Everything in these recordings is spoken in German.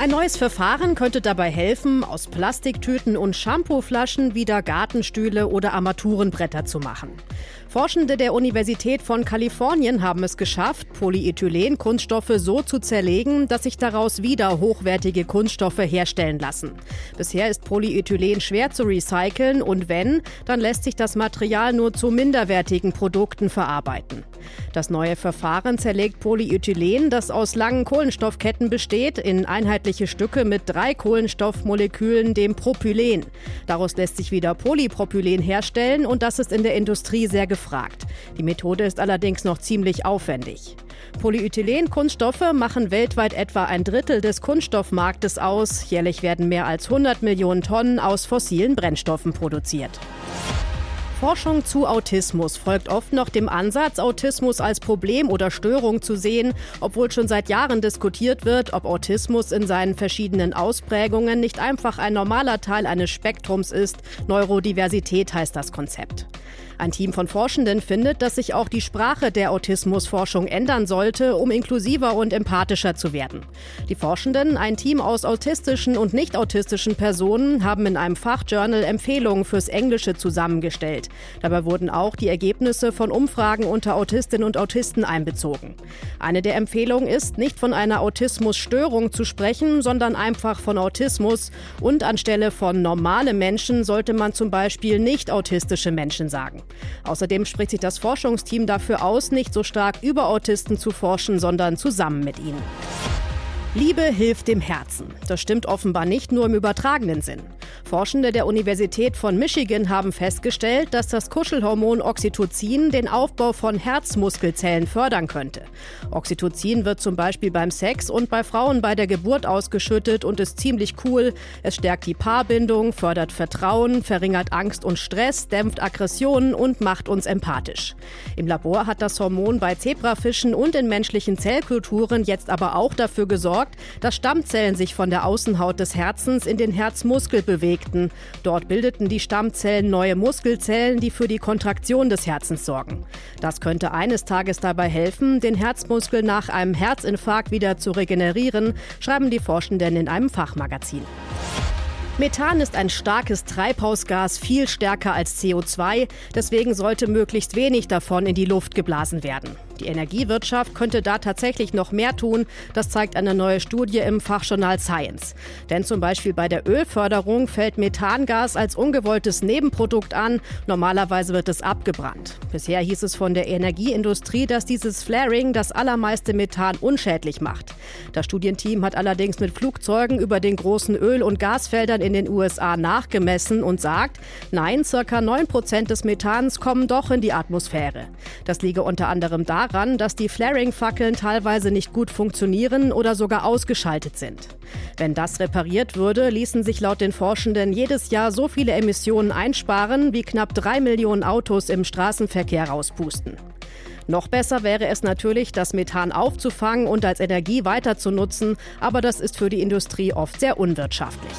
Ein neues Verfahren könnte dabei helfen, aus Plastiktüten und Shampooflaschen wieder Gartenstühle oder Armaturenbretter zu machen. Forschende der Universität von Kalifornien haben es geschafft, Polyethylen-Kunststoffe so zu zerlegen, dass sich daraus wieder hochwertige Kunststoffe herstellen lassen. Bisher ist Polyethylen schwer zu recyceln und wenn, dann lässt sich das Material nur zu minderwertigen Produkten verarbeiten. Das neue Verfahren zerlegt Polyethylen, das aus langen Kohlenstoffketten besteht, in einheitliche Stücke mit drei Kohlenstoffmolekülen, dem Propylen. Daraus lässt sich wieder Polypropylen herstellen und das ist in der Industrie sehr gefragt. Die Methode ist allerdings noch ziemlich aufwendig. Polyethylen-Kunststoffe machen weltweit etwa ein Drittel des Kunststoffmarktes aus. Jährlich werden mehr als 100 Millionen Tonnen aus fossilen Brennstoffen produziert. Forschung zu Autismus folgt oft noch dem Ansatz, Autismus als Problem oder Störung zu sehen, obwohl schon seit Jahren diskutiert wird, ob Autismus in seinen verschiedenen Ausprägungen nicht einfach ein normaler Teil eines Spektrums ist. Neurodiversität heißt das Konzept. Ein Team von Forschenden findet, dass sich auch die Sprache der Autismusforschung ändern sollte, um inklusiver und empathischer zu werden. Die Forschenden, ein Team aus autistischen und nicht autistischen Personen, haben in einem Fachjournal Empfehlungen fürs Englische zusammengestellt. Dabei wurden auch die Ergebnisse von Umfragen unter Autistinnen und Autisten einbezogen. Eine der Empfehlungen ist, nicht von einer Autismusstörung zu sprechen, sondern einfach von Autismus. Und anstelle von normale Menschen sollte man zum Beispiel nicht autistische Menschen sagen. Außerdem spricht sich das Forschungsteam dafür aus, nicht so stark über Autisten zu forschen, sondern zusammen mit ihnen. Liebe hilft dem Herzen. Das stimmt offenbar nicht nur im übertragenen Sinn. Forschende der Universität von Michigan haben festgestellt, dass das Kuschelhormon Oxytocin den Aufbau von Herzmuskelzellen fördern könnte. Oxytocin wird zum Beispiel beim Sex und bei Frauen bei der Geburt ausgeschüttet und ist ziemlich cool. Es stärkt die Paarbindung, fördert Vertrauen, verringert Angst und Stress, dämpft Aggressionen und macht uns empathisch. Im Labor hat das Hormon bei Zebrafischen und in menschlichen Zellkulturen jetzt aber auch dafür gesorgt, dass Stammzellen sich von der Außenhaut des Herzens in den Herzmuskel bewegten. Dort bildeten die Stammzellen neue Muskelzellen, die für die Kontraktion des Herzens sorgen. Das könnte eines Tages dabei helfen, den Herzmuskel nach einem Herzinfarkt wieder zu regenerieren, schreiben die Forschenden in einem Fachmagazin. Methan ist ein starkes Treibhausgas, viel stärker als CO2. Deswegen sollte möglichst wenig davon in die Luft geblasen werden. Die Energiewirtschaft könnte da tatsächlich noch mehr tun. Das zeigt eine neue Studie im Fachjournal Science. Denn zum Beispiel bei der Ölförderung fällt Methangas als ungewolltes Nebenprodukt an. Normalerweise wird es abgebrannt. Bisher hieß es von der Energieindustrie, dass dieses Flaring das allermeiste Methan unschädlich macht. Das Studienteam hat allerdings mit Flugzeugen über den großen Öl- und Gasfeldern in den USA nachgemessen und sagt, nein, circa 9 Prozent des Methans kommen doch in die Atmosphäre. Das liege unter anderem daran, daran, dass die Flaring-Fackeln teilweise nicht gut funktionieren oder sogar ausgeschaltet sind. Wenn das repariert würde, ließen sich laut den Forschenden jedes Jahr so viele Emissionen einsparen, wie knapp drei Millionen Autos im Straßenverkehr rauspusten. Noch besser wäre es natürlich, das Methan aufzufangen und als Energie weiter zu nutzen, aber das ist für die Industrie oft sehr unwirtschaftlich.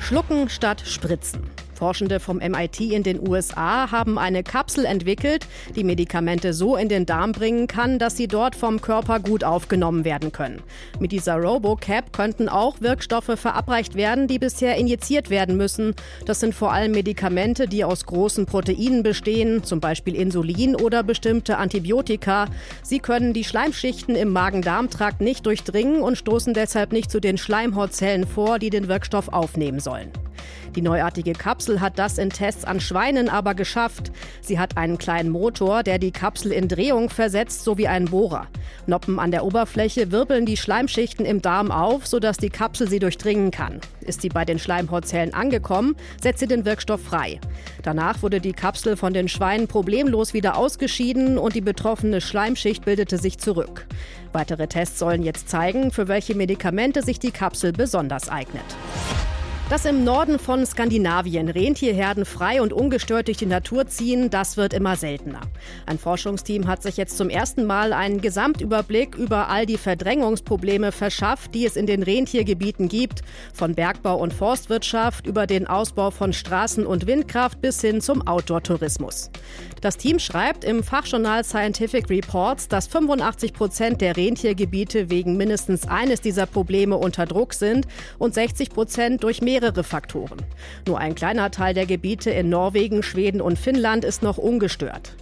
Schlucken statt Spritzen. Forschende vom MIT in den USA haben eine Kapsel entwickelt, die Medikamente so in den Darm bringen kann, dass sie dort vom Körper gut aufgenommen werden können. Mit dieser RoboCap könnten auch Wirkstoffe verabreicht werden, die bisher injiziert werden müssen. Das sind vor allem Medikamente, die aus großen Proteinen bestehen, zum Beispiel Insulin oder bestimmte Antibiotika. Sie können die Schleimschichten im Magen-Darm-Trakt nicht durchdringen und stoßen deshalb nicht zu den Schleimhautzellen vor, die den Wirkstoff aufnehmen sollen. Die neuartige Kapsel hat das in Tests an Schweinen aber geschafft. Sie hat einen kleinen Motor, der die Kapsel in Drehung versetzt, sowie einen Bohrer. Noppen an der Oberfläche wirbeln die Schleimschichten im Darm auf, sodass die Kapsel sie durchdringen kann. Ist sie bei den Schleimhautzellen angekommen, setzt sie den Wirkstoff frei. Danach wurde die Kapsel von den Schweinen problemlos wieder ausgeschieden und die betroffene Schleimschicht bildete sich zurück. Weitere Tests sollen jetzt zeigen, für welche Medikamente sich die Kapsel besonders eignet. Dass im Norden von Skandinavien Rentierherden frei und ungestört durch die Natur ziehen, das wird immer seltener. Ein Forschungsteam hat sich jetzt zum ersten Mal einen Gesamtüberblick über all die Verdrängungsprobleme verschafft, die es in den Rentiergebieten gibt, von Bergbau und Forstwirtschaft über den Ausbau von Straßen und Windkraft bis hin zum Outdoor-Tourismus. Das Team schreibt im Fachjournal Scientific Reports, dass 85 Prozent der Rentiergebiete wegen mindestens eines dieser Probleme unter Druck sind und 60 Prozent durch mehrere mehrere Faktoren. Nur ein kleiner Teil der Gebiete in Norwegen, Schweden und Finnland ist noch ungestört.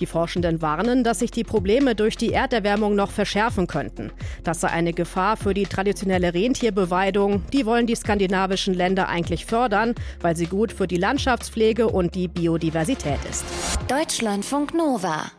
Die Forschenden warnen, dass sich die Probleme durch die Erderwärmung noch verschärfen könnten. Das sei eine Gefahr für die traditionelle Rentierbeweidung. Die wollen die skandinavischen Länder eigentlich fördern, weil sie gut für die Landschaftspflege und die Biodiversität ist. Deutschlandfunk Nova